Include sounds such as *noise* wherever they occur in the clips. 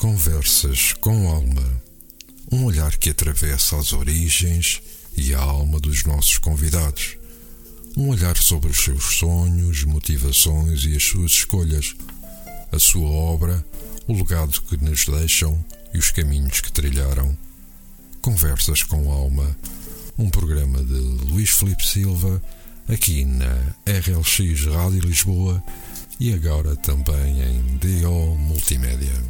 Conversas com Alma. Um olhar que atravessa as origens e a alma dos nossos convidados. Um olhar sobre os seus sonhos, motivações e as suas escolhas, a sua obra, o legado que nos deixam e os caminhos que trilharam. Conversas com Alma, um programa de Luís Felipe Silva, aqui na RLX Rádio Lisboa e agora também em DO Multimédia.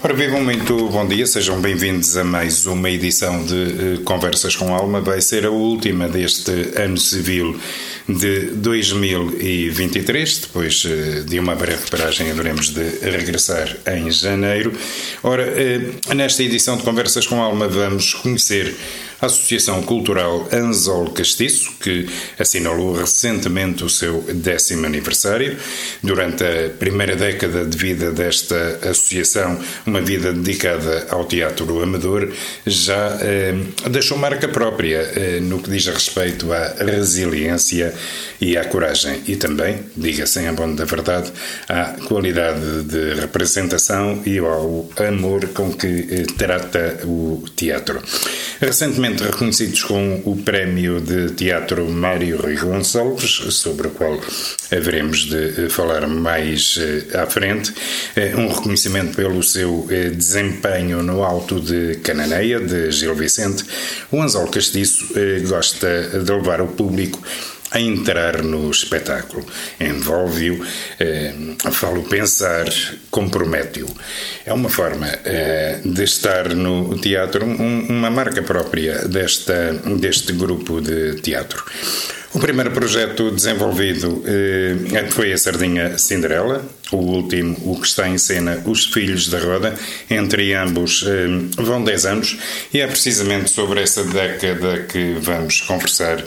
Ora, vivam muito bom dia, sejam bem-vindos a mais uma edição de uh, Conversas com Alma. Vai ser a última deste ano civil de 2023. Depois uh, de uma breve paragem, haveremos de regressar em janeiro. Ora, uh, nesta edição de Conversas com Alma, vamos conhecer a Associação Cultural Anzol Castiço, que assinalou recentemente o seu décimo aniversário. Durante a primeira década de vida desta associação, uma vida dedicada ao teatro amador, já eh, deixou marca própria eh, no que diz respeito à resiliência e à coragem e também, diga-se em abono da verdade, à qualidade de representação e ao amor com que eh, trata o teatro. Recentemente reconhecidos com o Prémio de Teatro Mário Rui Gonçalves, sobre o qual haveremos de eh, falar mais eh, à frente. Eh, um reconhecimento pelo seu desempenho no Alto de Cananeia, de Gil Vicente. O Anzol Castiço gosta de levar o público a entrar no espetáculo. Envolve-o, eh, falo pensar, compromete-o. É uma forma eh, de estar no teatro, um, uma marca própria desta, deste grupo de teatro. O primeiro projeto desenvolvido eh, foi a Sardinha Cinderela, o último, o que está em cena, Os Filhos da Roda. Entre ambos eh, vão 10 anos e é precisamente sobre essa década que vamos conversar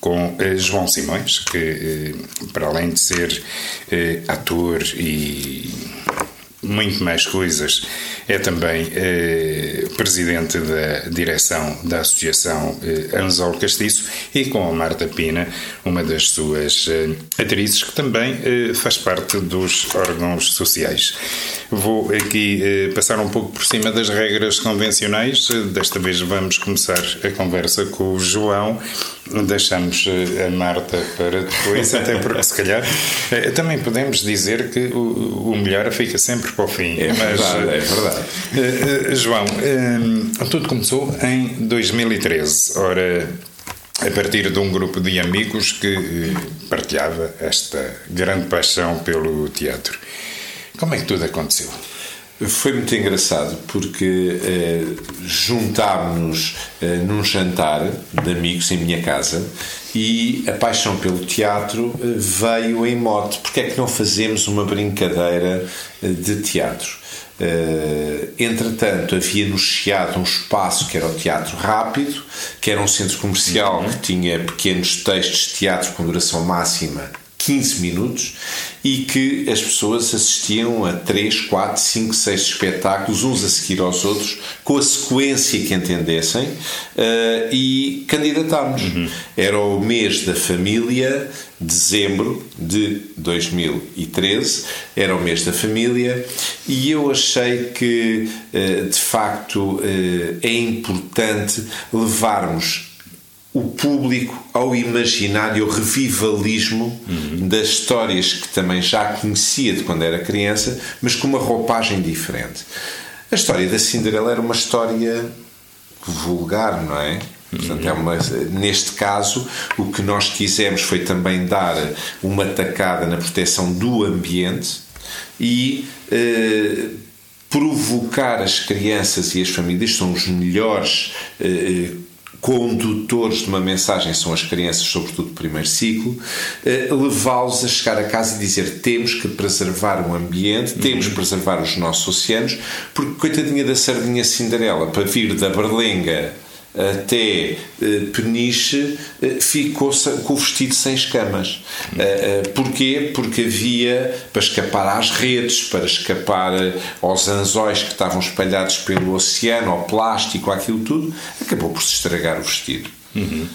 com eh, João Simões, que eh, para além de ser eh, ator e muito mais coisas, é também eh, presidente da direção da Associação eh, Anzol Castiço e com a Marta Pina, uma das suas eh, atrizes, que também eh, faz parte dos órgãos sociais. Vou aqui eh, passar um pouco por cima das regras convencionais. Desta vez vamos começar a conversa com o João. Deixamos eh, a Marta para depois, *laughs* até porque se calhar também podemos dizer que o, o melhor fica sempre sempre para o fim. É mas, verdade, é verdade. Uh, uh, João, uh, tudo começou em 2013. Ora, a partir de um grupo de amigos que partilhava esta grande paixão pelo teatro. Como é que tudo aconteceu? Foi muito engraçado porque eh, juntámos-nos eh, num jantar de amigos em minha casa e a paixão pelo teatro eh, veio em mote. Porque é que não fazemos uma brincadeira eh, de teatro? Uh, entretanto, havia no Chiado um espaço que era o Teatro Rápido, que era um centro comercial uhum. que tinha pequenos textos de teatro com duração máxima 15 minutos e que as pessoas assistiam a 3, 4, 5, 6 espetáculos, uns a seguir aos outros, com a sequência que entendessem uh, e candidatámos. Uhum. Era o mês da família, dezembro de 2013, era o mês da família e eu achei que uh, de facto uh, é importante levarmos o público ao imaginário, revivalismo uhum. das histórias que também já conhecia de quando era criança, mas com uma roupagem diferente. A história da Cinderela era uma história vulgar, não é? Portanto, é uma, neste caso, o que nós quisemos foi também dar uma tacada na proteção do ambiente e eh, provocar as crianças e as famílias, são os melhores eh, condutores de uma mensagem são as crianças, sobretudo do primeiro ciclo, eh, levá-los a chegar a casa e dizer temos que preservar o ambiente, temos que preservar os nossos oceanos, porque coitadinha da sardinha Cinderela, para vir da Berlenga até uh, Peniche uh, ficou com o vestido sem escamas. Uh, porquê? Porque havia para escapar às redes, para escapar aos anzóis que estavam espalhados pelo oceano, ao plástico, aquilo tudo, acabou por se estragar o vestido. Uhum.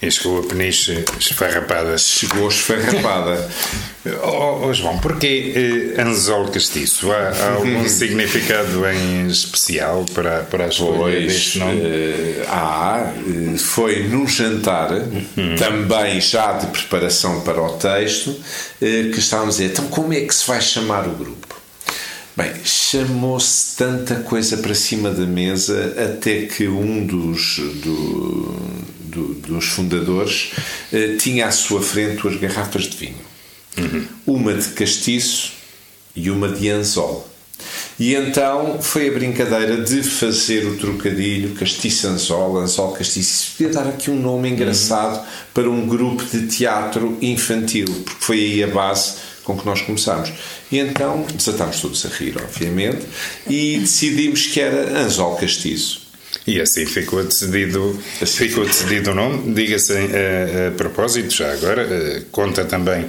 E chegou a peniche esfarrapada. Chegou esfarrapada. *laughs* oh, oh, João, porquê eh, anzol castiço? Há, há algum *laughs* significado em especial para, para a escolha Pois, deste nome? eh, há, eh, foi num jantar, também já de preparação para o texto, que estávamos a dizer, então como é que se vai chamar o grupo? Bem, chamou-se tanta coisa para cima da mesa até que um dos, do- do- dos fundadores eh, tinha à sua frente duas garrafas de vinho. Uma de castiço e uma de anzol. E então foi a brincadeira de fazer o trocadilho castiço-anzol, anzol-castiço. Podia dar aqui um nome engraçado para um grupo de teatro infantil, porque foi aí a base com que nós começámos. E então desatámos todos a rir, obviamente, e decidimos que era anzol castiço. E assim ficou decidido, ficou decidido o nome. Diga-se a, a propósito, já agora, eh, conta também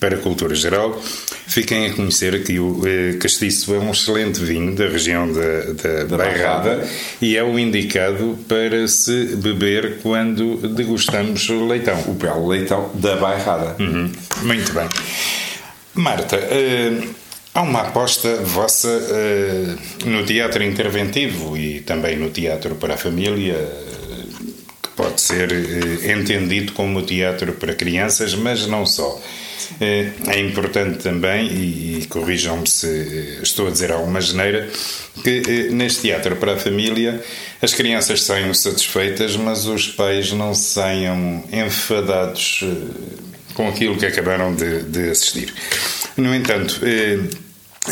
para a cultura geral. Fiquem a conhecer que o eh, castiço é um excelente vinho da região da, da, Da Bairrada Bairrada. e é o indicado para se beber quando degustamos o leitão. O belo leitão da bairrada. Uhum. Muito bem. Marta, eh, há uma aposta vossa eh, no teatro interventivo e também no teatro para a família, eh, que pode ser eh, entendido como teatro para crianças, mas não só. É importante também, e, e corrijam-me se estou a dizer alguma geneira, que neste teatro para a família as crianças saiam satisfeitas, mas os pais não saiam enfadados com aquilo que acabaram de, de assistir. No entanto, eh,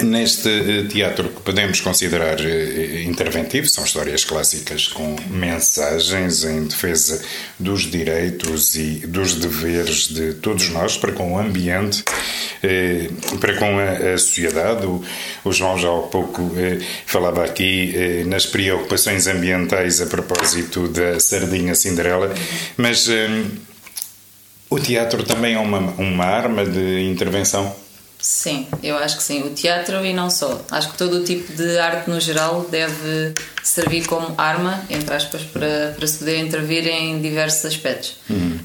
neste eh, teatro que podemos considerar eh, interventivo, são histórias clássicas com mensagens em defesa dos direitos e dos deveres de todos nós para com o ambiente, para com a, sociedade. O, João já há pouco falava aqui nas preocupações ambientais a propósito da sardinha Cinderela, mas o teatro também é uma, uma arma de intervenção. Sim, eu acho que sim. O teatro e não só. Acho que todo o tipo de arte no geral deve servir como arma, entre aspas, para, para se poder intervir em diversos aspectos.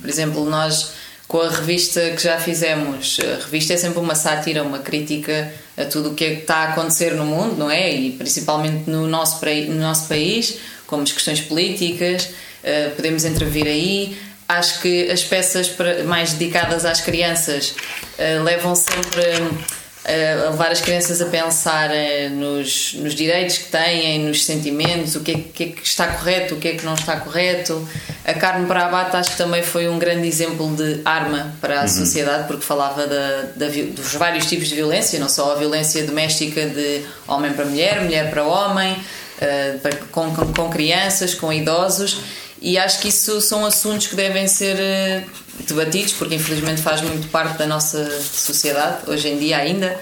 Por exemplo, nós com a revista que já fizemos, a revista é sempre uma sátira, uma crítica a tudo o que é que está a acontecer no mundo, não é? E principalmente no nosso, no nosso país, como as questões políticas, eh, podemos intervir aí. Acho que as peças mais dedicadas às crianças eh, levam sempre eh, a levar as crianças a pensar eh, nos, nos direitos que têm, nos sentimentos, o que é, que é que está correto, o que é que não está correto. A Carne para Abate acho que também foi um grande exemplo de arma para a sociedade, porque falava da, da dos vários tipos de violência, não só a violência doméstica de homem para mulher, mulher para homem, com, com, com crianças, com idosos. E acho que isso são assuntos que devem ser eh, debatidos, porque infelizmente faz muito parte da nossa sociedade, hoje em dia ainda.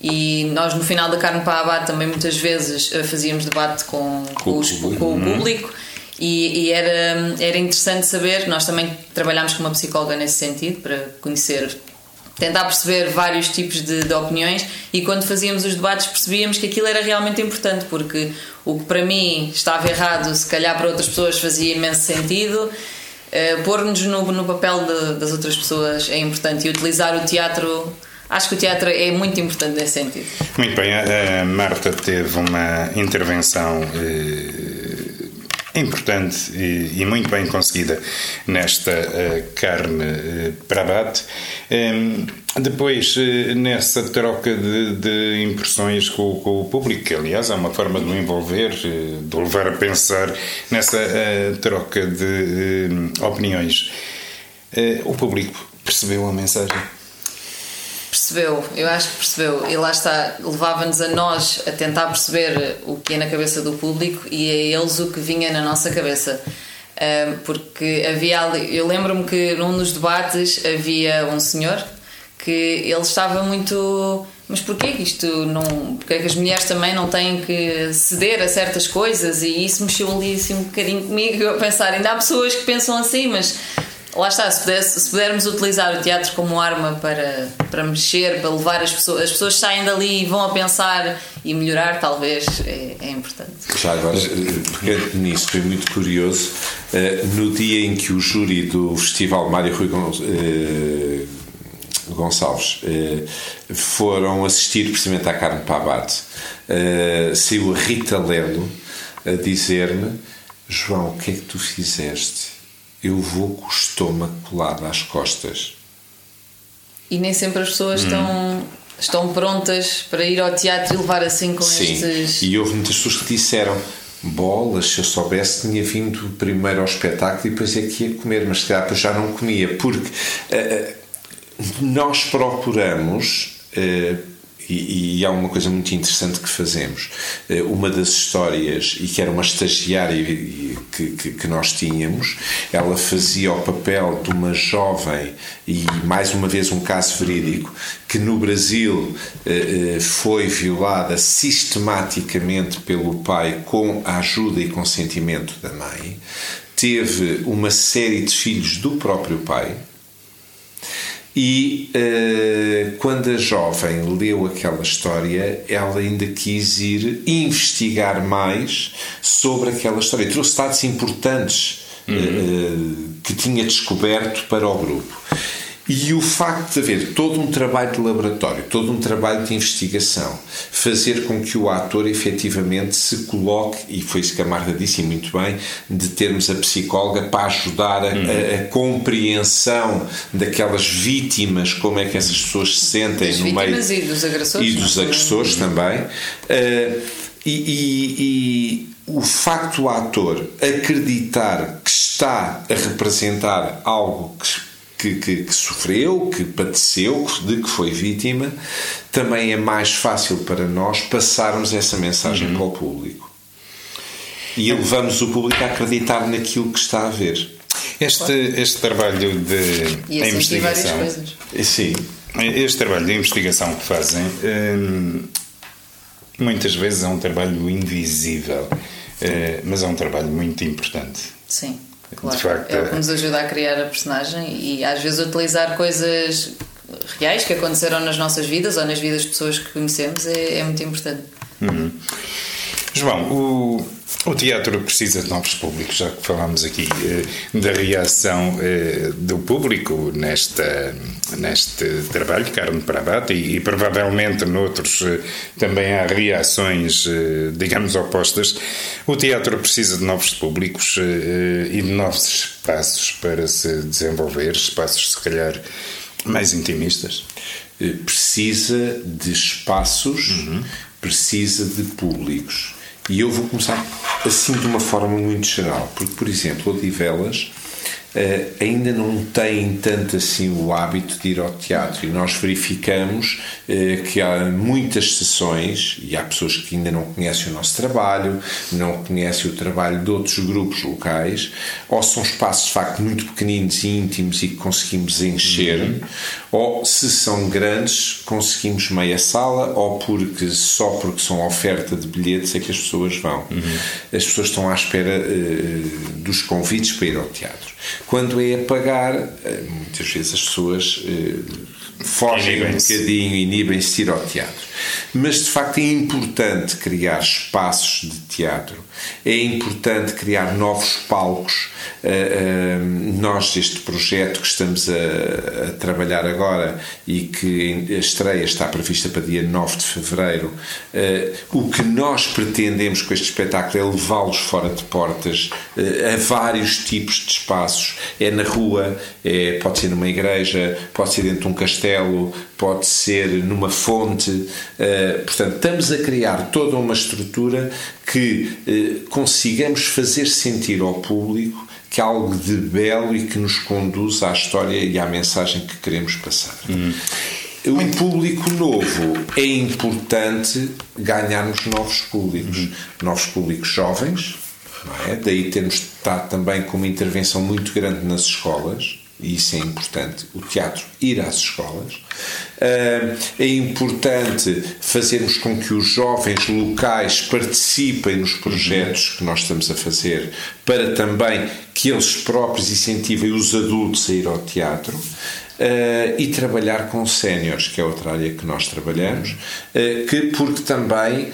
E nós, no final da Carne para Abate, também muitas vezes eh, fazíamos debate com, com, os- com o público. E, e era, era interessante saber, nós também trabalhámos com uma psicóloga nesse sentido, para conhecer tentar perceber vários tipos de, de opiniões e quando fazíamos os debates percebíamos que aquilo era realmente importante porque o que para mim estava errado se calhar para outras pessoas fazia imenso sentido Eh, pôr-nos no, no papel de- das outras pessoas é importante e utilizar o teatro acho que o teatro é muito importante nesse sentido. Muito bem, a, a Marta teve uma intervenção eh, importante e, muito bem conseguida nesta eh, carne eh, para abate. Depois, eh, nessa troca de, de impressões com, com o público, que aliás é uma forma de o envolver, de o levar a pensar nessa troca de opiniões, o público percebeu a mensagem. Percebeu, eu acho que percebeu. E lá está, levava-nos a nós a tentar perceber o que é na cabeça do público e a eles o que vinha na nossa cabeça. Porque havia ali, eu lembro-me que num dos debates havia um senhor que ele estava muito. Mas porquê que isto não. Porquê que as mulheres também não têm que ceder a certas coisas? E isso mexeu ali assim um bocadinho comigo, a pensar, ainda há pessoas que pensam assim, mas lá está, se, pudesse, se pudermos utilizar o teatro como arma para, para mexer, para levar as pessoas, as pessoas saem dali e vão a pensar e melhorar, talvez é, é importante. Já agora, pegando nisso, foi muito curioso. Eh, no dia em que o júri do Festival Mário Rui eh, Gonçalves eh, foram assistir precisamente à Carne para abate, saiu a Rita Lelo a dizer-me: João, o que é que tu fizeste? Eu vou com o estômago colado às costas. E nem sempre as pessoas hum. estão, estão prontas para ir ao teatro e levar assim com Sim. estes. E houve muitas pessoas que disseram: bolas, se eu soubesse, tinha vindo primeiro ao espetáculo e depois é que ia comer, mas se calhar já não comia, porque uh, nós procuramos. Uh, e, e, há uma coisa muito interessante que fazemos. Eh, uma das histórias, e que era uma estagiária que, que, que, nós tínhamos, ela fazia o papel de uma jovem, e mais uma vez um caso verídico, que no Brasil eh, eh, foi violada sistematicamente pelo pai com a ajuda e consentimento da mãe, teve uma série de filhos do próprio pai e uh, quando a jovem leu aquela história, ela ainda quis ir investigar mais sobre aquela história. Trouxe dados importantes uhum. uh, que tinha descoberto para o grupo. E o facto de haver todo um trabalho de laboratório, todo um trabalho de investigação, fazer com que o ator efetivamente se coloque, e foi isso que a Marta disse muito bem, de termos a psicóloga para ajudar a, a, a compreensão daquelas vítimas, como é que essas pessoas se sentem no meio. E dos agressores. E dos agressores também. Uh, e, e, e o facto do ator acreditar que está a representar algo que que, que, que, sofreu, que padeceu, de que foi vítima, também é mais fácil para nós passarmos essa mensagem uhum. para o público. E levamos o público a acreditar naquilo que está a ver. Este, este trabalho de e investigação. Sim. Este trabalho de investigação que fazem hum, muitas vezes é um trabalho invisível, eh, mas é um trabalho muito importante. Sim. Claro, de facto, é o que nos ajuda a criar a personagem e às vezes utilizar coisas reais que aconteceram nas nossas vidas ou nas vidas de pessoas que conhecemos é, é muito importante. Uhum. João, o, o teatro precisa de novos públicos, já que falámos aqui eh, da reação eh, do público nesta, neste trabalho, Carne para Abate, e, e provavelmente noutros eh, também há reações, eh, digamos, opostas. O teatro precisa de novos públicos eh, e de novos espaços para se desenvolver, espaços, se calhar, mais intimistas. Eh, precisa de espaços, uhum. precisa de públicos e eu vou começar assim de uma forma muito geral, porque, por exemplo, Odivelas Uh, ainda não têm tanto assim o hábito de ir ao teatro e nós verificamos uh, que há muitas sessões e há pessoas que ainda não conhecem o nosso trabalho, não conhecem o trabalho de outros grupos locais, ou são espaços de facto muito pequeninos e íntimos e que conseguimos encher, uhum. Ou se são grandes, conseguimos meia sala, ou porque só porque são oferta de bilhetes é que as pessoas vão. Uhum. As pessoas estão à espera uh, dos convites para ir ao teatro. Quando é a pagar, eh, muitas vezes as pessoas eh, fogem um bocadinho, inibem-se de ir ao teatro. Mas de facto é importante criar espaços de teatro, é importante criar novos palcos. Uh, uh, nós, este projeto que estamos a, a, trabalhar agora e que a estreia está prevista para dia 9 de fevereiro, uh, o que nós pretendemos com este espetáculo é levá-los fora de portas a vários tipos de espaços. É na rua, é, pode ser numa igreja, pode ser dentro de um castelo, pode ser numa fonte. Uh, portanto, estamos a criar toda uma estrutura que uh, consigamos fazer sentir ao público que há algo de belo e que nos conduz à história e à mensagem que queremos passar. Hum. Um público novo é importante ganharmos novos públicos, hum. novos públicos jovens, é? daí temos estado também com uma intervenção muito grande nas escolas e isso é importante, o teatro ir às escolas. Eh, é importante fazermos com que os jovens locais participem nos projetos que nós estamos a fazer, para também que eles próprios incentivem os adultos a ir ao teatro. Uh, e trabalhar com séniores, que é outra área que nós trabalhamos, uh, que porque também uh,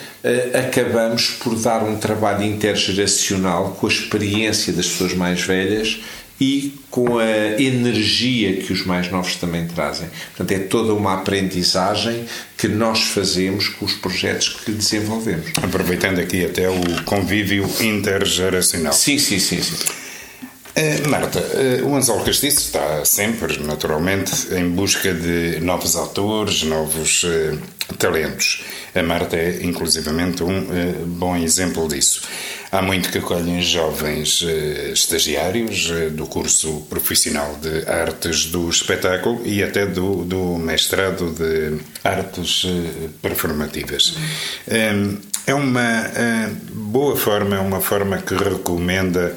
acabamos por dar um trabalho intergeracional com a experiência das pessoas mais velhas e com a energia que os mais novos também trazem. Portanto, é toda uma aprendizagem que nós fazemos com os projetos que desenvolvemos. Aproveitando aqui até o convívio intergeracional. Sim, sim, sim. sim. Uh, Marta, uh, o Anzol Castiço está sempre, naturalmente, em busca de novos autores, novos uh, talentos. A Marta é, inclusivamente, um bom exemplo disso. Há muito que acolhem jovens estagiários do curso profissional de artes do espetáculo e até do, do mestrado de artes performativas. É uma boa forma, é uma forma que recomenda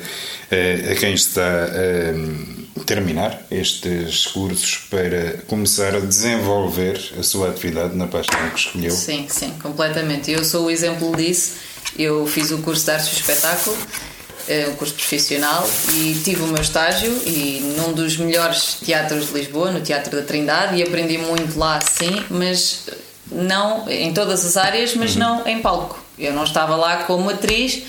a quem está a terminar estes cursos para começar a desenvolver a sua atividade na paixão que escolheu? Sim, sim, completamente. Eu sou o exemplo disso. Eu fiz o curso de artes do espetáculo, eh, um curso profissional, e tive o meu estágio e num dos melhores teatros de Lisboa, no Teatro da Trindade, e aprendi muito lá, sim, mas não em todas as áreas, mas uhum. não em palco. Eu não estava lá como atriz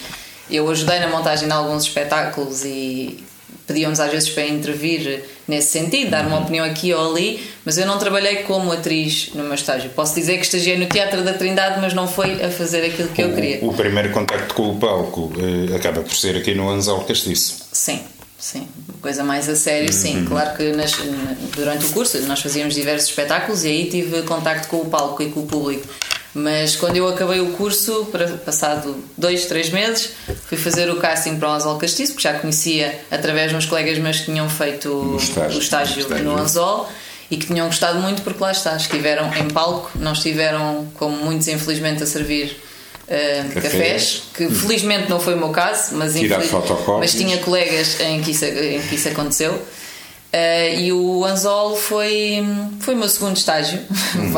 eu ajudei na montagem de alguns espetáculos e pediam-nos às vezes para intervir nesse sentido, dar uma uhum. opinião aqui ou ali, mas eu não trabalhei como atriz no meu estágio. Posso dizer que estagiei no Teatro da Trindade, mas não foi a fazer aquilo que o, eu queria. O primeiro contacto com o palco eh, acaba por ser aqui no Anzal Castiço. Sim, sim. Coisa mais a sério, sim. Uhum. Claro que nas, durante o curso nós fazíamos diversos espetáculos e aí tive contacto com o palco e com o público. Mas quando eu acabei o curso, passado dois, três meses, fui fazer o casting para o Anzol Castiço, porque já conhecia através de uns colegas meus que tinham feito o estágio, o estágio no Anzol e que tinham gostado muito porque lá está, estiveram em palco, não estiveram, como muitos infelizmente, a servir uh, cafés. que felizmente não foi o meu caso, mas, infeliz... mas tinha colegas em que isso, em que isso aconteceu. Uh, e o Anzol foi, foi o meu segundo estágio. *laughs* Uhum.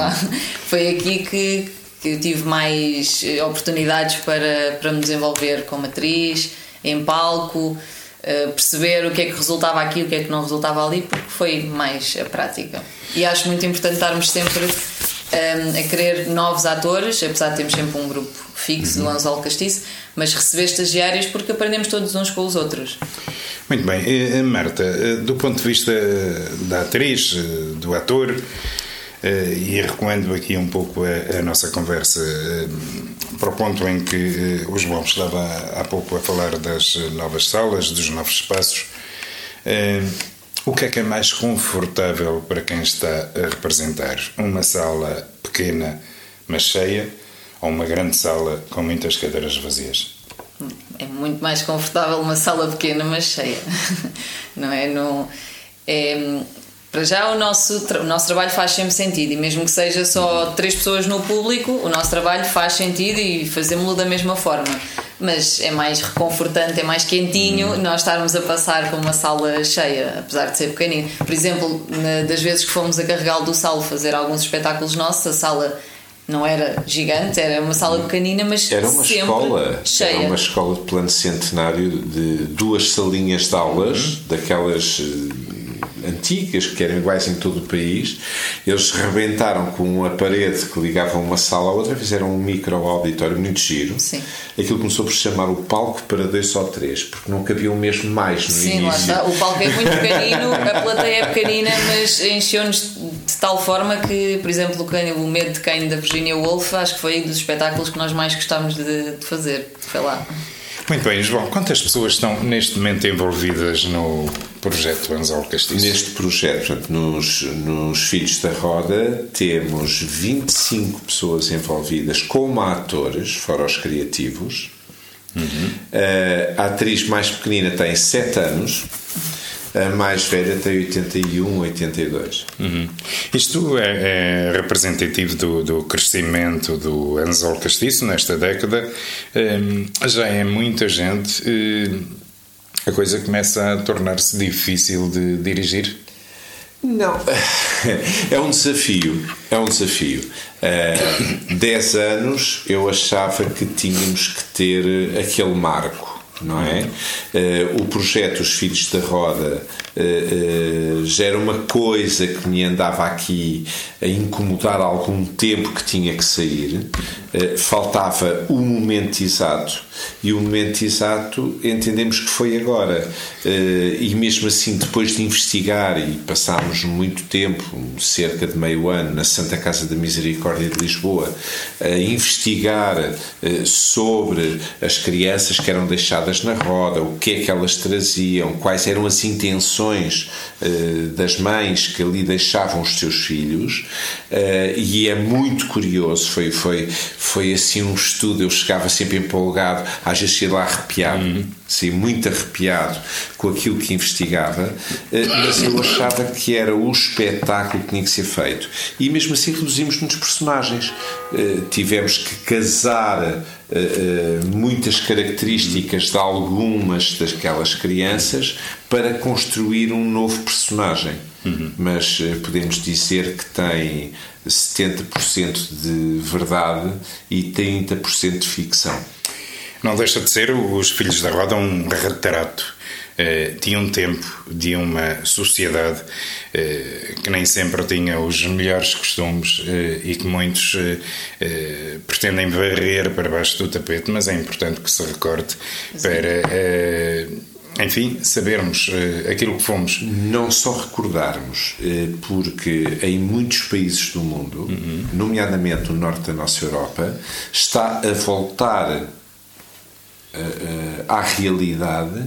foi aqui que, que eu tive mais oportunidades para, para me desenvolver como atriz, em palco, uh, perceber o que é que resultava aqui e o que é que não resultava ali, porque foi mais a prática. E acho muito importante estarmos sempre um, eh, a querer novos atores, apesar de termos sempre um grupo fixo uhum. do Anzol Castiço, mas receber estagiários porque aprendemos todos uns com os outros. Muito bem. Marta, do ponto de vista da atriz, do ator, e recuando aqui um pouco a, a nossa conversa para o ponto em que uh, o João estava há pouco a falar das novas salas, dos novos espaços, o que é que é mais confortável para quem está a representar? Uma sala pequena, mas cheia, ou uma grande sala com muitas cadeiras vazias? É muito mais confortável uma sala pequena, mas cheia, *laughs* não é? É para já o nosso, o nosso trabalho faz sempre sentido e mesmo que seja só três pessoas no público, o nosso trabalho faz sentido e fazemos-lo da mesma forma. Mas é mais reconfortante, é mais quentinho uhum. nós estarmos a passar com uma sala cheia, apesar de ser pequenino. Por exemplo, das vezes que fomos a Carregal do Salo fazer alguns espetáculos nossos, a sala não era gigante, era uma sala pequenina, mas era uma escola, cheia. Era uma escola de plano centenário de duas salinhas de aulas, uhum. daquelas eh, antigas, que eram iguais em todo o país. Eles rebentaram com a parede que ligava uma sala à outra, fizeram um micro auditório muito giro. Sim. Aquilo começou por chamar o palco para dois ou três, porque não cabiam mesmo mais no Sim, início. lá está. O palco é muito pequenino, a plateia é pequenina, mas encheu-nos de tal forma que, por exemplo, o Medo de Quem da Virginia Woolf, acho que foi um dos espetáculos que nós mais gostámos de, de fazer. Foi lá. Muito bem, João. Quantas pessoas estão neste momento envolvidas no projeto Anzol Castiço? Neste projeto, portanto, nos, nos Filhos da Roda, temos 25 pessoas envolvidas como atores, fora os criativos. Uhum. a atriz mais pequenina tem 7 anos a mais velha tem 81, 82. Uhum. Isto é, é representativo do, do, crescimento do Anzol Castiço nesta década. Um, já é muita gente. Um, a coisa começa a tornar-se difícil de dirigir. Não, *laughs* é um desafio. É um desafio. Uh, dez anos eu achava que tínhamos que ter aquele marco não é? Uh, o projeto Os Filhos da Roda uh, uh, já era uma coisa que me andava aqui a incomodar há algum tempo que tinha que sair. faltava o momento exato e o momento exato entendemos que foi agora. e mesmo assim, depois de investigar e passámos muito tempo, cerca de meio ano, na Santa Casa da Misericórdia de Lisboa, a investigar sobre as crianças que eram deixadas na roda, o que é que elas traziam, quais eram as intenções uh, das mães que ali deixavam os seus filhos, e é muito curioso, foi, foi, foi assim um estudo, eu chegava sempre empolgado, às vezes lá arrepiado, uhum. sim, muito arrepiado com aquilo que investigava, uh, mas eu achava que era o espetáculo que tinha que ser feito. E mesmo assim reduzimos muitos personagens. tivemos que casar uh, muitas características de algumas daquelas crianças para construir um novo personagem. Uhum. Mas podemos dizer que tem 70% de verdade e 30% de ficção. Não deixa de ser Os Filhos da Roda um retrato eh, de um tempo, de uma sociedade eh, que nem sempre tinha os melhores costumes eh, e que muitos pretendem varrer para baixo do tapete, mas é importante que se recorde para enfim, sabermos aquilo que fomos. Não só recordarmos, porque em muitos países do mundo, uhum. nomeadamente o norte da nossa Europa, está a voltar à realidade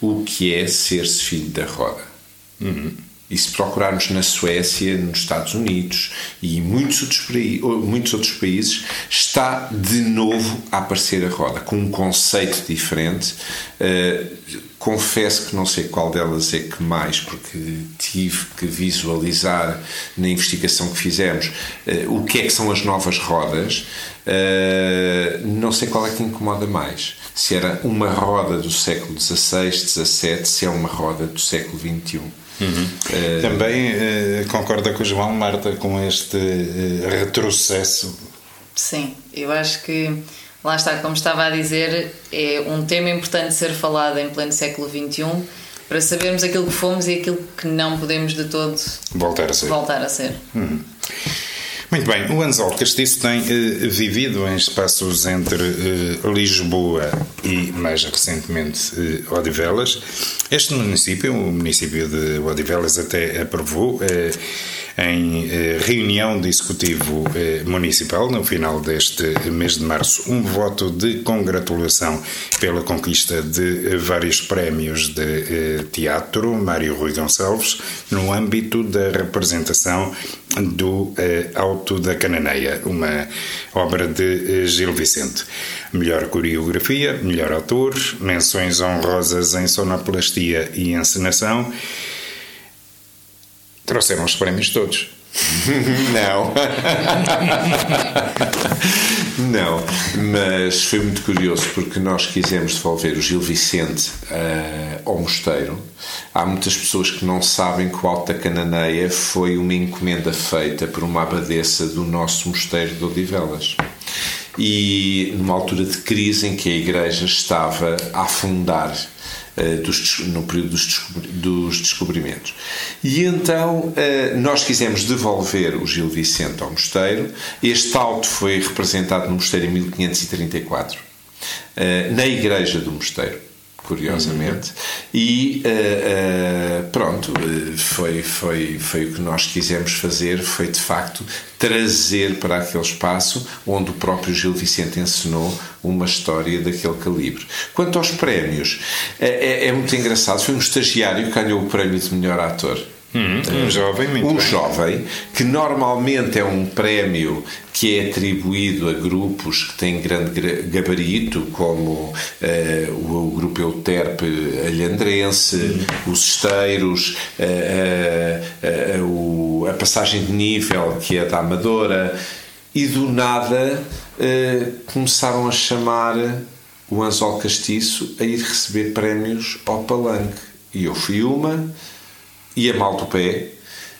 o que é ser-se filho da roda. Uhum. E se procurarmos na Suécia, nos Estados Unidos e muitos outros, muitos outros países, está de novo a aparecer a roda, com um conceito diferente. Uh, confesso que não sei qual delas é que mais, porque tive que visualizar na investigação que fizemos uh, o que é que são as novas rodas. Uh, não sei qual é que incomoda mais se era uma roda do século XVI, XVII, se é uma roda do século XXI. Uhum. Uh, Também uh, concorda com o João Marta com este uh, retrocesso? Sim, eu acho que lá está, como estava a dizer, é um tema importante ser falado em pleno século XXI para sabermos aquilo que fomos e aquilo que não podemos de todo voltar a ser. Voltar a ser. Uhum. Muito bem, o Anzol Castiço tem eh, vivido em espaços entre eh, Lisboa e, mais recentemente, eh, Odivelas. Este município, o município de Odivelas, até aprovou em eh, reunião de executivo eh, municipal no final deste mês de março. Um voto de congratulação pela conquista de vários prémios de eh, teatro. Mário Rui Gonçalves no âmbito da representação do Alto da Cananeia, uma obra de Gil Vicente. Melhor coreografia, melhor autor, menções honrosas em sonoplastia e encenação Trouxeram os prémios todos. *laughs* Não. *laughs* Não, mas foi muito curioso porque nós quisemos devolver o Gil Vicente uh, ao mosteiro. Há muitas pessoas que não sabem que o Alto da Cananeia foi uma encomenda feita por uma abadesa do nosso mosteiro de Odivelas. E numa altura de crise em que a igreja estava a afundar dos, no período dos, dos descobrimentos. E então eh, nós quisemos devolver o Gil Vicente ao mosteiro. Este auto foi representado no mosteiro em 1534, eh, na igreja do mosteiro curiosamente. E uh, uh, pronto, foi, foi, foi o que nós quisemos fazer, foi de facto trazer para aquele espaço onde o próprio Gil Vicente ensinou uma história daquele calibre. Quanto aos prémios, é, é, é muito engraçado, foi um estagiário que ganhou o prémio de melhor ator. Hum, um jovem, muito Um bem. jovem, que normalmente é um prémio que é atribuído a grupos que têm grande gabarito, como uh, o, o, grupo Euterpe Alhandrense, hum. os Esteiros, uh, uh, a passagem de nível, que é da Amadora, e do nada começaram a chamar o Anzol Castiço a ir receber prémios ao Palanque. E eu fui uma e a mal do pé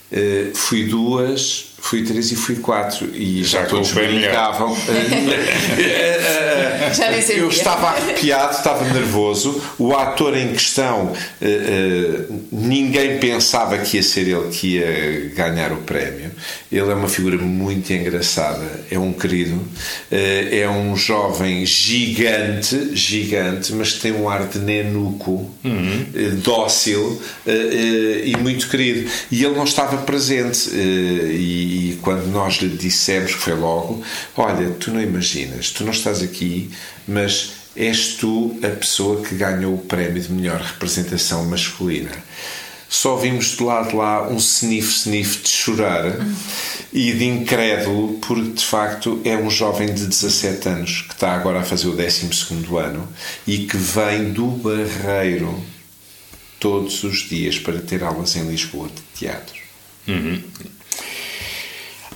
Uh, fui duas, fui três e fui quatro. E já, já todos brincavam. *laughs* já nem Eu estava arrepiado, estava nervoso. O ator em questão, uh, uh, ninguém pensava que ia ser ele que ia ganhar o prémio. Ele é uma figura muito engraçada, é um querido, é um jovem gigante, gigante, mas que tem um ar de nenuco, uhum. dócil e muito querido. E ele não estava presente. e e quando nós lhe dissemos que foi logo: Olha, tu não imaginas, tu não estás aqui, mas és tu a pessoa que ganhou o prémio de melhor representação masculina. Só vimos de lado lá um sniff-sniff de chorar e de incrédulo, porque de facto é um jovem de 17 anos que está agora a fazer o 12 ano e que vem do Barreiro todos os dias para ter aulas em Lisboa de teatro. Uhum.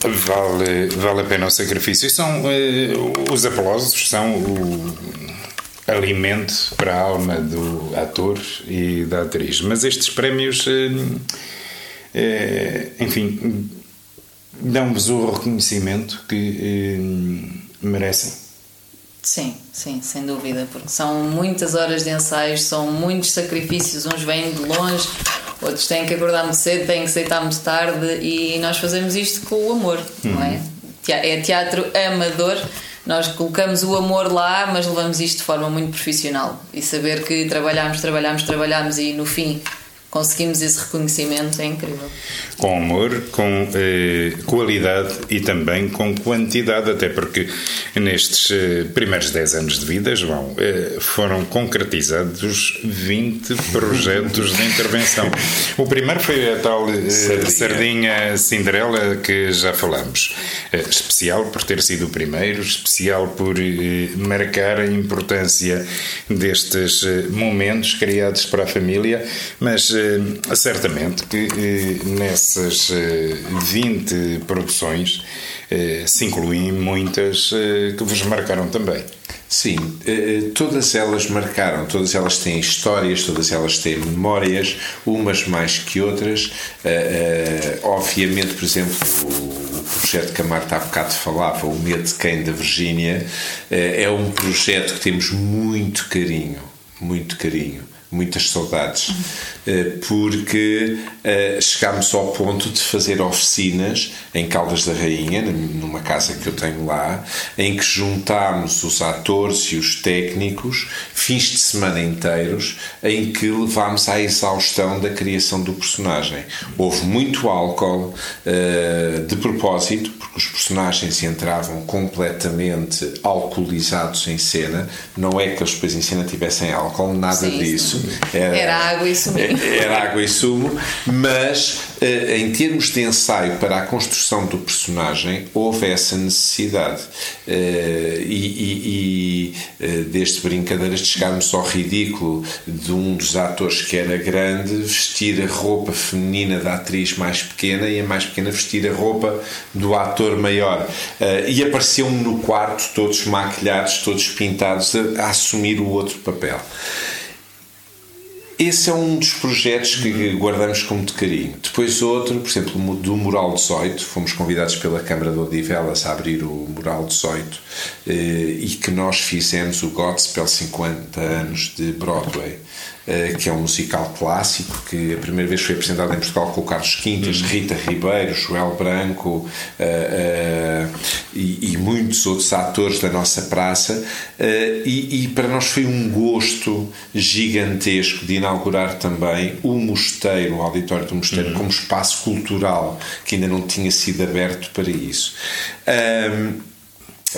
Vale, vale a pena o sacrifício. E são, uh, os aplausos são o alimento para a alma do ator e da atriz. Mas estes prémios, uh, uh, enfim, dão-vos o reconhecimento que merecem. Sim, sim, sem dúvida, porque são muitas horas de ensaios, são muitos sacrifícios, uns vêm de longe, outros têm que acordar muito cedo, têm que aceitar muito tarde e nós fazemos isto com o amor, uhum. não é? Uhum. É teatro amador, nós colocamos o amor lá, mas levamos isto de forma muito profissional e saber que trabalhamos, trabalhamos, trabalhamos e no fim conseguimos esse reconhecimento é incrível. Com amor, com eh, qualidade e também com quantidade, até porque nestes eh, primeiros 10 anos de vida, João, eh, foram concretizados 20 projetos de intervenção. O primeiro foi a tal eh, Sardinha. Sardinha Cinderela que já falamos. Eh, especial por ter sido o primeiro, especial por eh, marcar a importância destes momentos criados para a família, mas eh, certamente que eh, nessas 20 eh, produções se incluem muitas que vos marcaram também. Sim, todas elas marcaram, todas elas têm histórias, todas elas têm memórias, umas mais que outras. Obviamente, por exemplo, o projeto que a Marta há bocado falava, o Medo de Quem da Virgínia, é um projeto que temos muito carinho, muito carinho muitas saudades, eh, porque eh, chegámos ao ponto de fazer oficinas em Caldas da Rainha, numa casa que eu tenho lá, em que juntámos os atores e os técnicos, fins de semana inteiros, em que levámos à exaustão da criação do personagem. Houve muito álcool eh, de propósito, porque os personagens entravam completamente alcoolizados em cena, não é que eles depois em cena tivessem álcool, nada sim, disso. Sim. Era, era, água e sumo. Era água e sumo, mas eh, em termos de ensaio para a construção do personagem, houve essa necessidade. Eh, e, e, e eh, desde brincadeiras de chegarmos ao ridículo de um dos atores que era grande vestir a roupa feminina da atriz mais pequena e a mais pequena vestir a roupa do ator maior. E apareciam-me no quarto, todos maquilhados, todos pintados, a, a assumir o outro papel. Esse é um dos projetos que guardamos com muito carinho. Depois outro, por exemplo, do Mural 18, fomos convidados pela Câmara de Odivelas a abrir o Mural 18 eh, e que nós fizemos o Godspell 50 anos de Broadway. Eh, que é um musical clássico que a primeira vez foi apresentado em Portugal com o Carlos Quintas, uhum. Rita Ribeiro, Joel Branco uh, uh, e, e, muitos outros atores da nossa praça uh, e, e, para nós foi um gosto gigantesco de inaugurar também o Mosteiro, o Auditório do Mosteiro uhum. como espaço cultural que ainda não tinha sido aberto para isso. Um,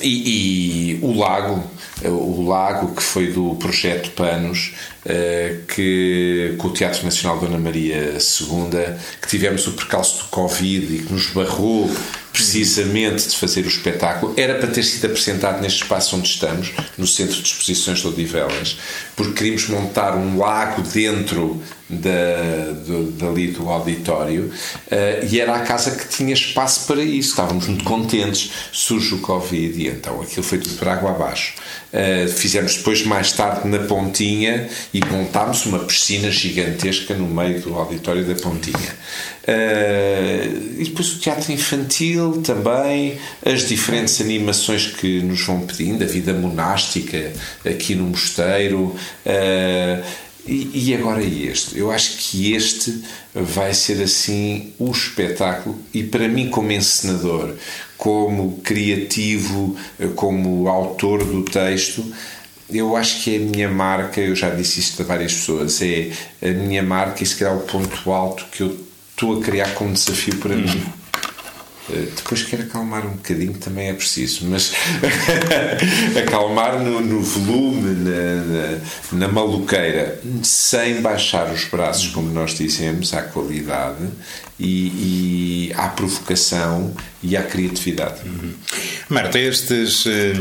e, e, o lago, o lago que foi do projeto Panos, eh, que com o Teatro Nacional Dona Maria II, que tivemos o percalço do Covid e que nos barrou precisamente de fazer o espetáculo, era para ter sido apresentado neste espaço onde estamos, no Centro de Exposições de Odivelas, porque queríamos montar um lago dentro da, do, dali do auditório uh, e era a casa que tinha espaço para isso. Estávamos muito contentes. Surge o Covid e então aquilo foi tudo para água abaixo. Uh, fizemos depois, mais tarde, na Pontinha e montámos uma piscina gigantesca no meio do auditório da Pontinha. Uh, e depois o teatro infantil também, as diferentes animações que nos vão pedindo, a vida monástica aqui no mosteiro. E, e, agora este? Eu acho que este vai ser assim o espetáculo, e para mim, como encenador, como criativo, como autor do texto, eu acho que é a minha marca, eu já disse isto a várias pessoas, é a minha marca e se calhar o ponto alto que eu estou a criar como desafio para mim. Eh, depois quero acalmar um bocadinho, também é preciso, mas *laughs* acalmar no, no volume, na, na, na, maluqueira, sem baixar os braços, como nós dizemos, à qualidade e, e à provocação e à criatividade. Uhum. Marta, estes eh,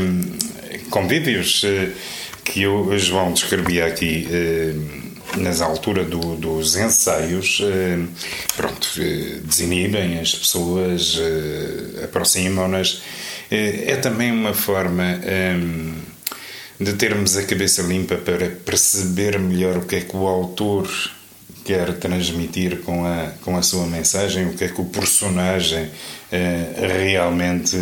convívios eh, que o João descrevia aqui. Eh, nas altura do, dos ensaios, eh, pronto, eh, desinibem as pessoas, eh, aproximam-nas. É também uma forma de termos a cabeça limpa para perceber melhor o que é que o autor quer transmitir com a, com a sua mensagem, o que é que o personagem realmente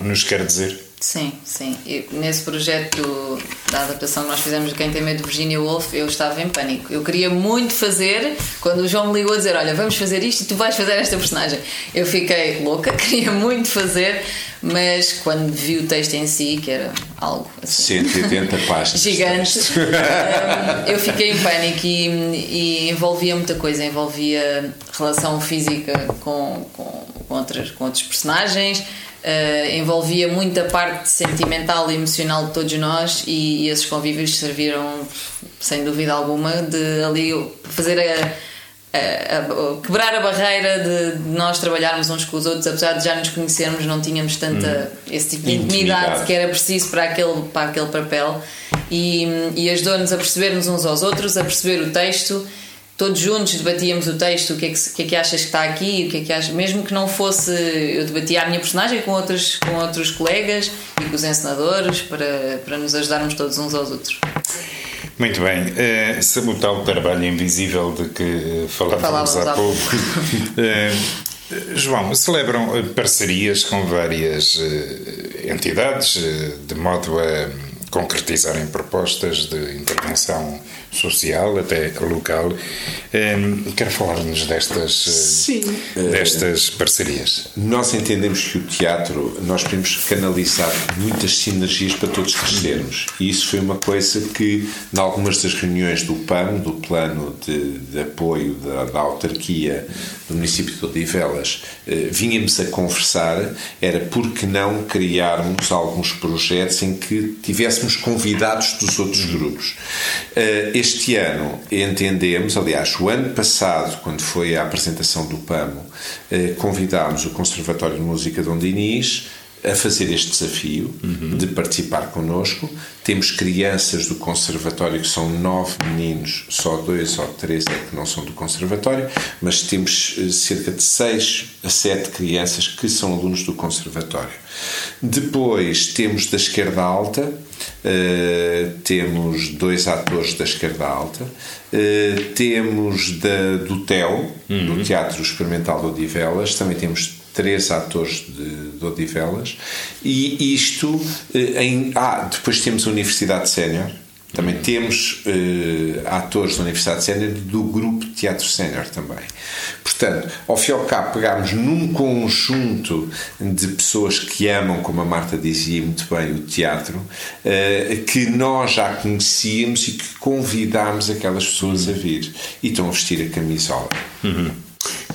nos quer dizer. Sim, sim. E nesse projeto da adaptação que nós fizemos de Quem Tem Medo de Virginia Woolf, eu estava em pânico. Eu queria muito fazer, quando o João me ligou a dizer: Olha, vamos fazer isto e tu vais fazer esta personagem. Eu fiquei louca, *laughs* queria muito fazer, mas quando vi o texto em si, que era algo assim, 180 *laughs* páginas gigante, eu fiquei em pânico e, e, envolvia muita coisa. Envolvia relação física com, com, com, outras, com outros personagens Uh, envolvia muita parte sentimental e emocional de todos nós e, e, esses convívios serviram sem dúvida alguma de ali fazer a, a, a, quebrar a barreira de, de, nós trabalharmos uns com os outros apesar de já nos conhecermos não tínhamos tanta hum. esse tipo de intimidade, intimidade, que era preciso para aquele, para aquele papel e, e ajudou-nos a percebermos uns aos outros a perceber o texto todos juntos debatíamos o texto, o que é que, que, é que achas que está aqui, o que é que achas, mesmo que não fosse, eu debatia a minha personagem com outros, com outros colegas e com os encenadores para, para nos ajudarmos todos uns aos outros. Muito bem, uh, sobre o tal trabalho invisível de que falávamos, falávamos há pouco. uh, *laughs* João, celebram parcerias com várias entidades de modo a concretizarem propostas de intervenção social, até local. Um, ehm, quero falar-nos destas, Sim. destas parcerias. Nós entendemos que o teatro, nós podemos canalizar muitas sinergias para todos crescermos. E isso foi uma coisa que, em algumas das reuniões do PAN, do Plano de, de Apoio da, da, Autarquia do município de Odivelas, eh, vínhamos a conversar, era por que não criarmos alguns projetos em que tivéssemos convidados dos outros grupos. Eh, este ano entendemos, aliás, o ano passado, quando foi a apresentação do PAMO, eh, convidámos o Conservatório de Música de Ondinis a fazer este desafio uhum. de participar connosco. Temos crianças do conservatório que são nove meninos, só dois ou três é que não são do conservatório, mas temos eh, cerca de seis a sete crianças que são alunos do conservatório. Depois temos da esquerda alta, uh, temos dois atores da esquerda alta, uh, temos da, do TEL, uhum. do Teatro Experimental de Odivelas, também temos três atores de, de Odivelas, e isto eh, em. Ah, depois temos a Universidade Sénior. Também temos uh, atores da Universidade Sénior do grupo Teatro Sénior também. Portanto, ao fim e ao cabo, pegámos num conjunto de pessoas que amam, como a Marta dizia muito bem, o teatro, uh, que nós já conhecíamos e que convidámos aquelas pessoas a vir. E estão a vestir a camisola. Uhum.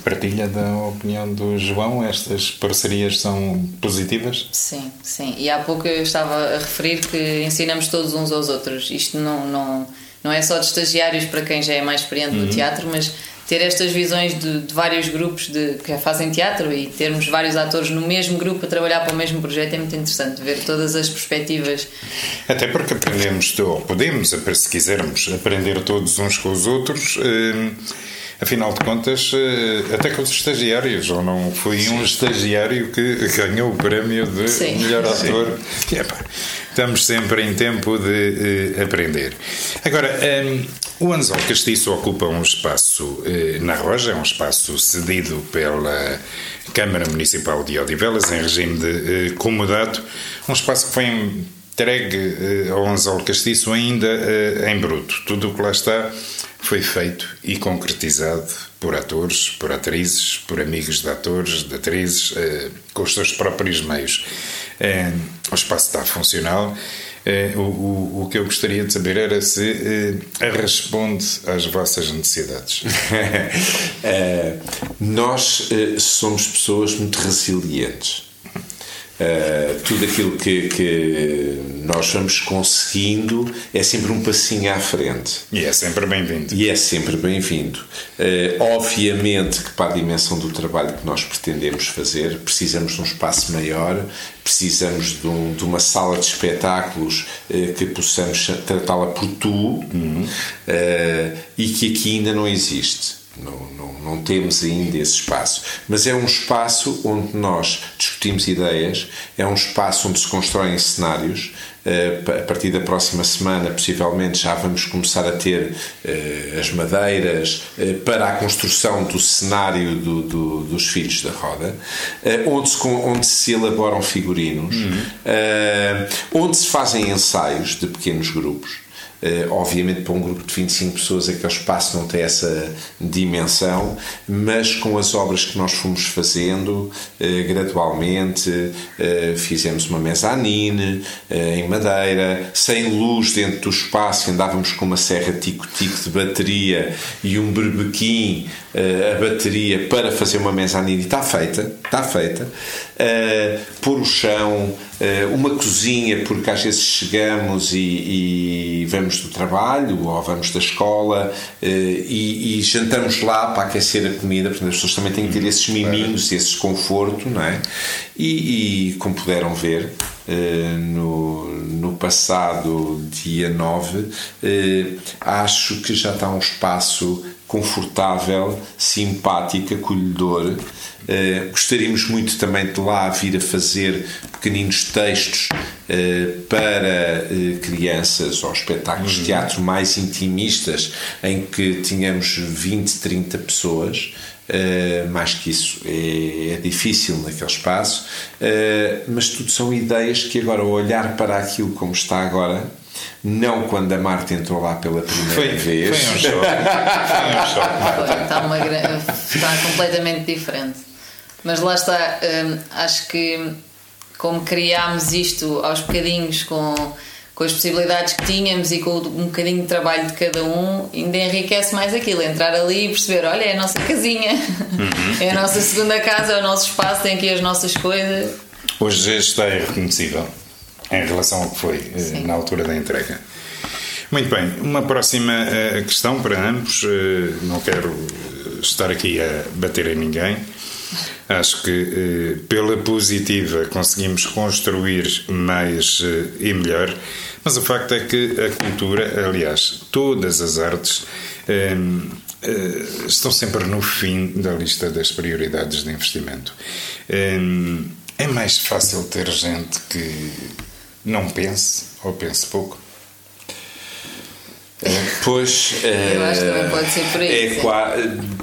Partilha da opinião do João? Estas parcerias são positivas? Sim, sim. E há pouco eu estava a referir que ensinamos todos uns aos outros. Isto não, não, não é só de estagiários para quem já é mais experiente uhum. no teatro, mas ter estas visões de, de, vários grupos de, que fazem teatro e termos vários atores no mesmo grupo a trabalhar para o mesmo projeto é muito interessante, ver todas as perspectivas. Até porque aprendemos, ou podemos, se quisermos, aprender todos uns com os outros. Eh, afinal de contas, eh, até com os estagiários, ou não foi um estagiário que ganhou o prémio de Sim. melhor ator. estamos sempre em tempo de uh, aprender. Agora, um, ehm, o Anzol Castiço ocupa um espaço uh, na Roja, é um espaço cedido pela Câmara Municipal de Odivelas, em regime de uh, comodato, um espaço que foi entregue ao Anzol Castiço ainda em bruto. Tudo o que lá está foi feito e concretizado por atores, por atrizes, por amigos de atores, de atrizes, eh, com os seus próprios meios. Eh, o espaço está funcional. Eh, o, o, o, que eu gostaria de saber era se responde às vossas necessidades. *laughs* nós somos pessoas muito resilientes. Uh, tudo aquilo que, que, nós vamos conseguindo é sempre um passinho à frente. E é sempre bem-vindo. E é sempre bem-vindo. Uh, obviamente que para a dimensão do trabalho que nós pretendemos fazer, precisamos de um espaço maior, precisamos de, um, de uma sala de espetáculos uh, que possamos tratá-la por tu uhum. e que aqui ainda não existe. Não, não, não, temos ainda esse espaço. Mas é um espaço onde nós discutimos ideias, é um espaço onde se constroem cenários. Eh, a partir da próxima semana, possivelmente, já vamos começar a ter eh, as madeiras eh, para a construção do cenário do, do, dos Filhos da Roda, onde se, onde se elaboram figurinos, uhum. onde se fazem ensaios de pequenos grupos. Uh, obviamente, para um grupo de 25 pessoas, aquele espaço não tem essa dimensão, mas com as obras que nós fomos fazendo uh, gradualmente, uh, fizemos uma mezanine em madeira, sem luz dentro do espaço, andávamos com uma serra tico-tico de bateria e um berbequim a bateria para fazer uma mezanine. Está feita, está feita. pôr o chão eh, uma cozinha, porque às vezes chegamos e, e vamos do trabalho ou vamos da escola eh, e, e, jantamos lá para aquecer a comida, portanto as pessoas também têm que ter esses miminhos, esse conforto, não é? E, e como puderam ver, eh, no, no passado dia 9, acho que já está um espaço confortável, simpático, acolhedor. Uh, gostaríamos muito também de lá vir a fazer pequeninos textos uh, para uh, crianças ou espetáculos de teatro mais intimistas em que tínhamos 20, 30 pessoas. Uh, mais que isso é, é, difícil naquele espaço, mas tudo são ideias que agora, ao olhar para aquilo como está agora, não quando a Marta entrou lá pela primeira foi, vez. Foi um *laughs* choque. Foi um choque. está, uma, está completamente diferente. Mas lá está, hum, acho que como criámos isto aos bocadinhos com, com as possibilidades que tínhamos e com um bocadinho de trabalho de cada um, ainda enriquece mais aquilo. Entrar ali e perceber: olha, é a nossa casinha, uhum. *laughs* é a nossa segunda casa, é o nosso espaço, tem aqui as nossas coisas. Hoje está irreconhecível em relação ao que foi eh, Sim. na altura da entrega. Muito bem, uma próxima eh, questão para ambos. Eh, não quero estar aqui a bater em ninguém. Acho que pela positiva conseguimos construir mais e melhor, mas o facto é que a cultura, aliás, todas as artes, estão sempre no fim da lista das prioridades de investimento. É mais fácil ter gente que não pense ou pense pouco? É, pois eu acho que também pode ser por aí. É,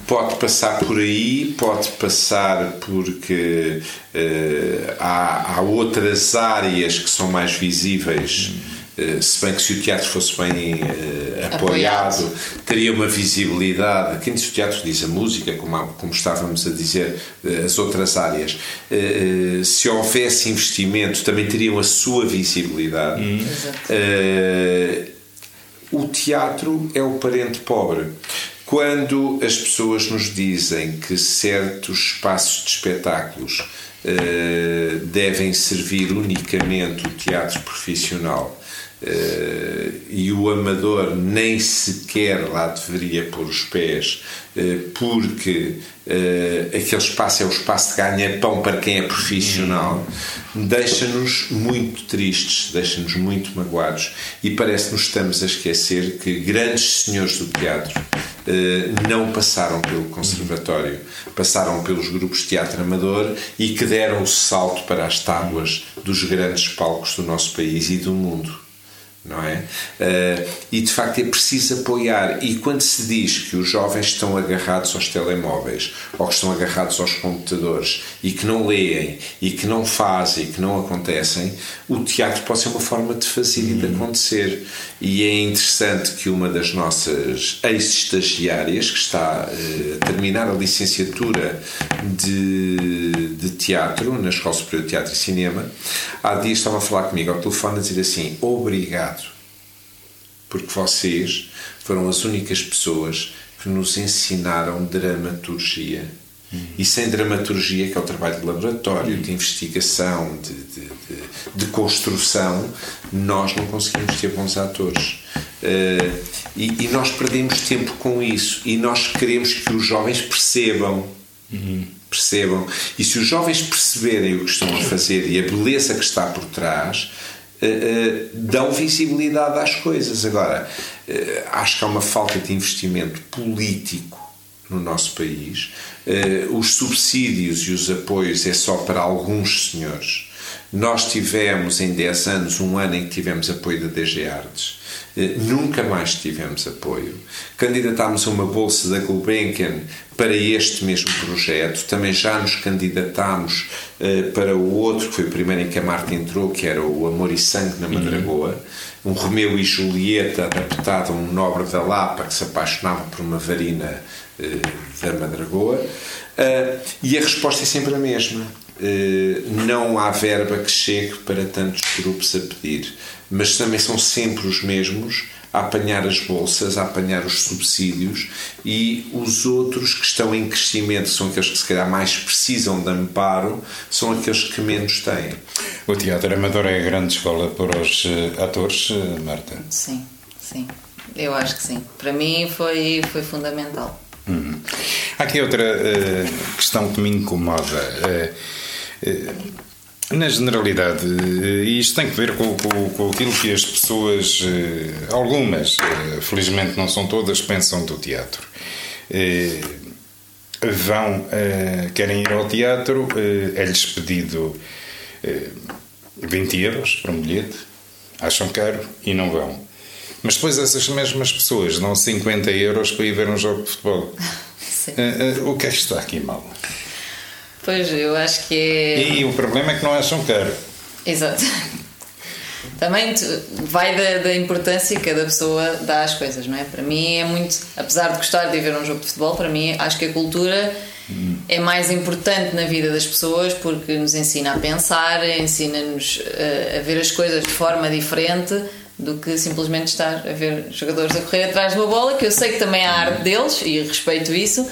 pode passar por aí, pode passar porque uh, há, há, outras áreas que são mais visíveis. Hum eh, se bem que se o teatro fosse bem uh, apoiado, apoiado, teria uma visibilidade. Quem diz o teatro diz a música, como, como estávamos a dizer, uh, as outras áreas. Uh, se houvesse investimento, também teriam a sua visibilidade. Hum. o teatro é o parente pobre. Quando as pessoas nos dizem que certos espaços de espetáculos devem servir unicamente o teatro profissional Uh, e o amador nem sequer lá deveria pôr os pés, uh, porque uh, aquele espaço é o espaço de ganha-pão para quem é profissional, deixa-nos muito tristes, deixa-nos muito magoados e parece-nos estamos a esquecer que grandes senhores do teatro não passaram pelo conservatório, passaram pelos grupos de teatro amador e que deram o salto para as tábuas dos grandes palcos do nosso país e do mundo não é? Uh, e de facto é preciso apoiar. E quando se diz que os jovens estão agarrados aos telemóveis ou que estão agarrados aos computadores e que não leem e que não fazem e que não acontecem, o teatro pode ser uma forma de fazer e de uhum. acontecer. E é interessante que uma das nossas ex-estagiárias, que está uh, a terminar a licenciatura de, de teatro na Escola Superior de Teatro e Cinema, há dias estava a falar comigo ao telefone a dizer assim: obrigado porque vocês foram as únicas pessoas que nos ensinaram dramaturgia. Uhum. E sem dramaturgia, que é o trabalho de laboratório, uhum. de investigação, de, de, de, de, construção, nós não conseguimos ter bons atores. Uh, e, e, nós perdemos tempo com isso. E nós queremos que os jovens percebam. Uhum. Percebam. E se os jovens perceberem o que estão a fazer e a beleza que está por trás, uh, dão visibilidade às coisas. Agora, uh, acho que há uma falta de investimento político no nosso país. os subsídios e os apoios é só para alguns senhores. Nós tivemos em 10 anos um ano em que tivemos apoio da DG Artes. Nunca mais tivemos apoio. Candidatámos a uma bolsa da Gulbenkian para este mesmo projeto. Também já nos candidatámos uh, para o outro, que foi o primeiro em que a Marta entrou, que era o Amor e Sangue na Madragoa. Uhum. Um Romeu e Julieta adaptado a um nobre da Lapa que se apaixonava por uma varina uh, da Madragoa. Uh, e a resposta é sempre a mesma. Não há verba que chegue para tantos grupos a pedir, mas também são sempre os mesmos a apanhar as bolsas, a apanhar os subsídios e os outros que estão em crescimento, são aqueles que se calhar mais precisam de amparo, são aqueles que menos têm. O teatro amador é a grande escola para os uh, atores, uh, Marta? Sim, sim. Eu acho que sim. Para mim foi, foi fundamental. Uhum. Há aqui outra uh, questão que me incomoda na generalidade, eh, e isto tem que ver com, com, com aquilo que as pessoas, eh, algumas, eh, felizmente não são todas, pensam do teatro. Vão, querem ir ao teatro, é-lhes pedido 20 euros para um bilhete, acham caro e não vão. Mas depois essas mesmas pessoas dão 50 euros para ir ver um jogo de futebol. *laughs* O que é que está aqui mal? Pois, eu acho que é. E o problema é que não acham caro. Exato. Também vai da, da, importância que cada pessoa dá às coisas, não é? Para mim é muito. Apesar de gostar de ver um jogo de futebol, para mim acho que a cultura hum. é mais importante na vida das pessoas porque nos ensina a pensar, ensina-nos a, eh, a ver as coisas de forma diferente do que simplesmente estar a ver jogadores a correr atrás de uma bola, que eu sei que também é a arte deles e respeito isso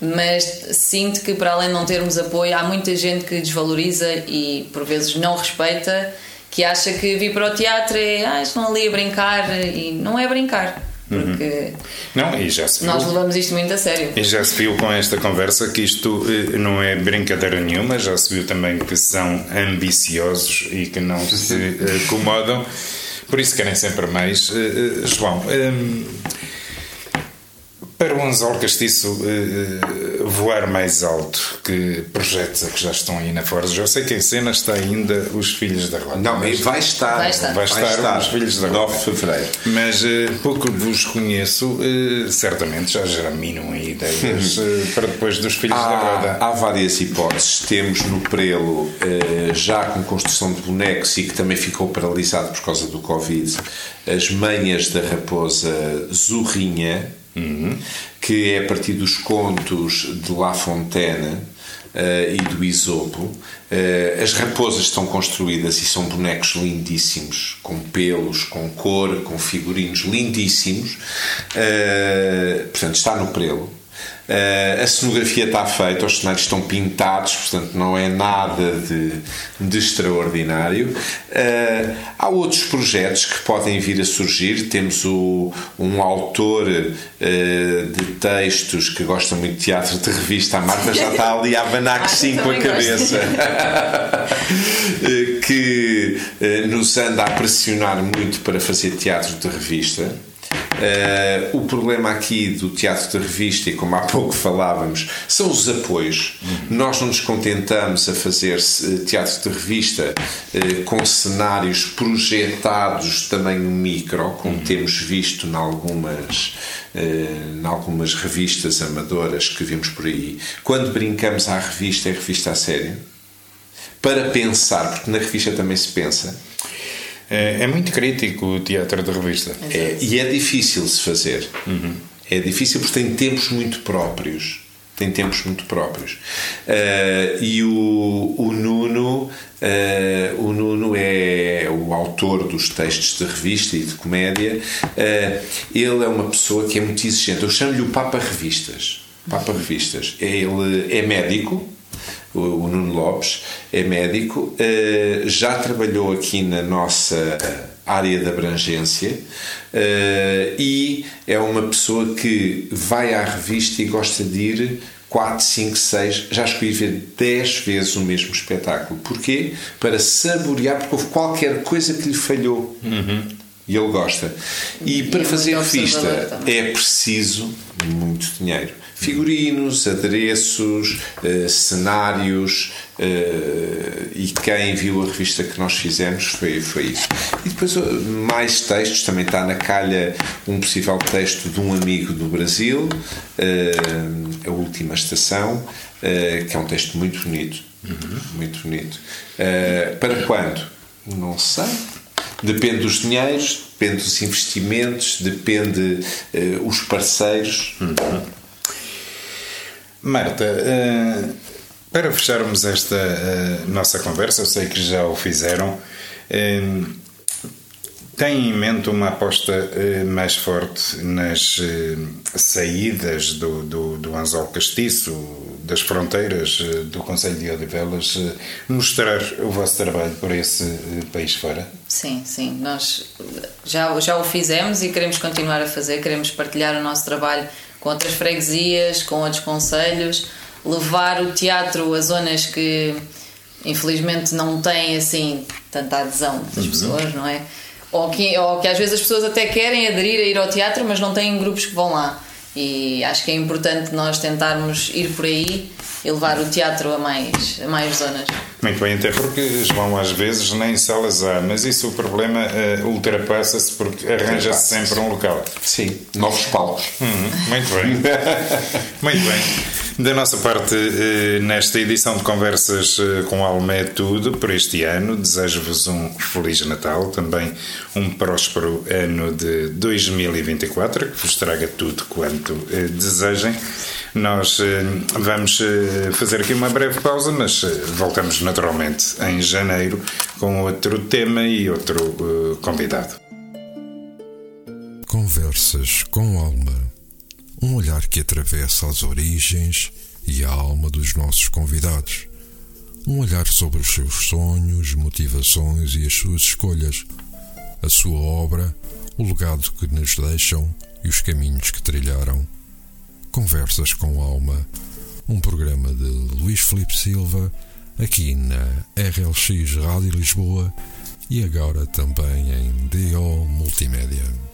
mas sinto que para além de não termos apoio há muita gente que desvaloriza e por vezes não respeita que acha que vir para o teatro é ah, estão ali a brincar e não é brincar porque uhum. não, e já se viu, nós levamos isto muito a sério. E já se viu com esta conversa que isto eh, não é brincadeira nenhuma já se viu também que são ambiciosos e que não se acomodam. Por isso querem sempre mais. Eh, eh, João hum, para o anzol castiço uh, voar mais alto, que projetos é que já estão aí na Forja? Eu sei que em cena está ainda Os Filhos da Rota. Não, mas vai estar. Vai estar, vai estar, vai estar Os Filhos da Rota. 9 de Fevereiro. Mas uh, pouco vos conheço, uh, certamente já germinam ideias *laughs* para depois dos Filhos há, da Roda. Há várias hipóteses. Temos no Prelo, já com construção de bonecos e que também ficou paralisado por causa do Covid, as manhas da raposa Zurrinha Uhum. que é a partir dos contos de La Fontaine uh, e do Isopo. Uh, as raposas estão construídas e são bonecos lindíssimos, com pelos, com cor, com figurinos lindíssimos. Uh, portanto, está no prelo. Uh, a cenografia está feita, os cenários estão pintados, portanto não é nada de, de extraordinário. Uh, há outros projetos que podem vir a surgir. Temos o, um autor uh, de textos que gosta muito de teatro de revista, a Marta já está ali a abanar *laughs* que sim com a cabeça, *laughs* que nos anda a pressionar muito para fazer teatro de revista. Uh, o problema aqui do teatro de revista, e como há pouco falávamos, são os apoios. Uhum. Nós não nos contentamos a fazer eh, teatro de revista uh, com cenários projetados de tamanho micro, como uhum. temos visto em algumas, uh, em algumas revistas amadoras que vimos por aí. Quando brincamos à revista, é revista a sério. Para pensar, porque na revista também se pensa é, é muito crítico o teatro de revista. É, e é difícil se fazer. Uhum. É difícil porque tem tempos muito próprios. Tem tempos muito próprios. Uh, e o, o Nuno, uh, o Nuno é o autor dos textos de revista e de comédia. Uh, ele é uma pessoa que é muito exigente. Eu chamo-lhe o Papa Revistas. Papa Revistas. Ele é médico, o, o Nuno Lopes, é médico, uh, já trabalhou aqui na nossa área de abrangência uh, e é uma pessoa que vai à revista e gosta de ir 4, 5, 6, já escolhi ver 10 vezes o mesmo espetáculo. Porquê? Para saborear, porque houve qualquer coisa que lhe falhou. Uhum. E ele gosta. E, e para é fazer revista é preciso muito dinheiro figurinos, adereços, uh, cenários uh, e quem viu a revista que nós fizemos foi, foi isso. E depois uh, mais textos, também está na calha um possível texto de um amigo do Brasil, A Última Estação, que é um texto muito bonito, uhum. muito bonito. para quando? Não sei. Depende dos dinheiros, depende dos investimentos, depende uh, os parceiros. Uhum. Marta, eh, para fecharmos esta eh, nossa conversa, eu sei que já o fizeram, eh, tem em mente uma aposta mais forte nas saídas do, do, do anzol castiço, das fronteiras do Conselho de Odivelas, mostrar o vosso trabalho por esse país fora? Sim, sim. Nós já, já o fizemos e queremos continuar a fazer, queremos partilhar o nosso trabalho com outras freguesias, com outros conselhos, levar o teatro a zonas que infelizmente não têm assim tanta adesão das uhum. pessoas, não é? Ou que, ou que às vezes as pessoas até querem aderir a ir ao teatro, mas não têm grupos que vão lá. E acho que é importante nós tentarmos ir por aí e levar o teatro a mais, a mais zonas. Muito bem, até porque vão às vezes nem salas há, mas isso o problema uh, ultrapassa-se porque arranja-se sempre um local. Sim, novos palcos. Uhum, muito bem. *laughs* muito bem. Da nossa parte, uh, nesta edição de Conversas uh, com Alma é tudo por este ano. Desejo-vos um Feliz Natal, também um próspero ano de 2024, que vos traga tudo quanto desejem. Nós eh, vamos eh, fazer aqui uma breve pausa, mas eh, voltamos naturalmente em janeiro com outro tema e outro convidado. Conversas com alma. Um olhar que atravessa as origens e a alma dos nossos convidados. Um olhar sobre os seus sonhos, motivações e as suas escolhas. A sua obra, o legado que nos deixam e os caminhos que trilharam Conversas com Alma, um programa de Luís Felipe Silva, aqui na RLX Rádio Lisboa e agora também em DO Multimédia.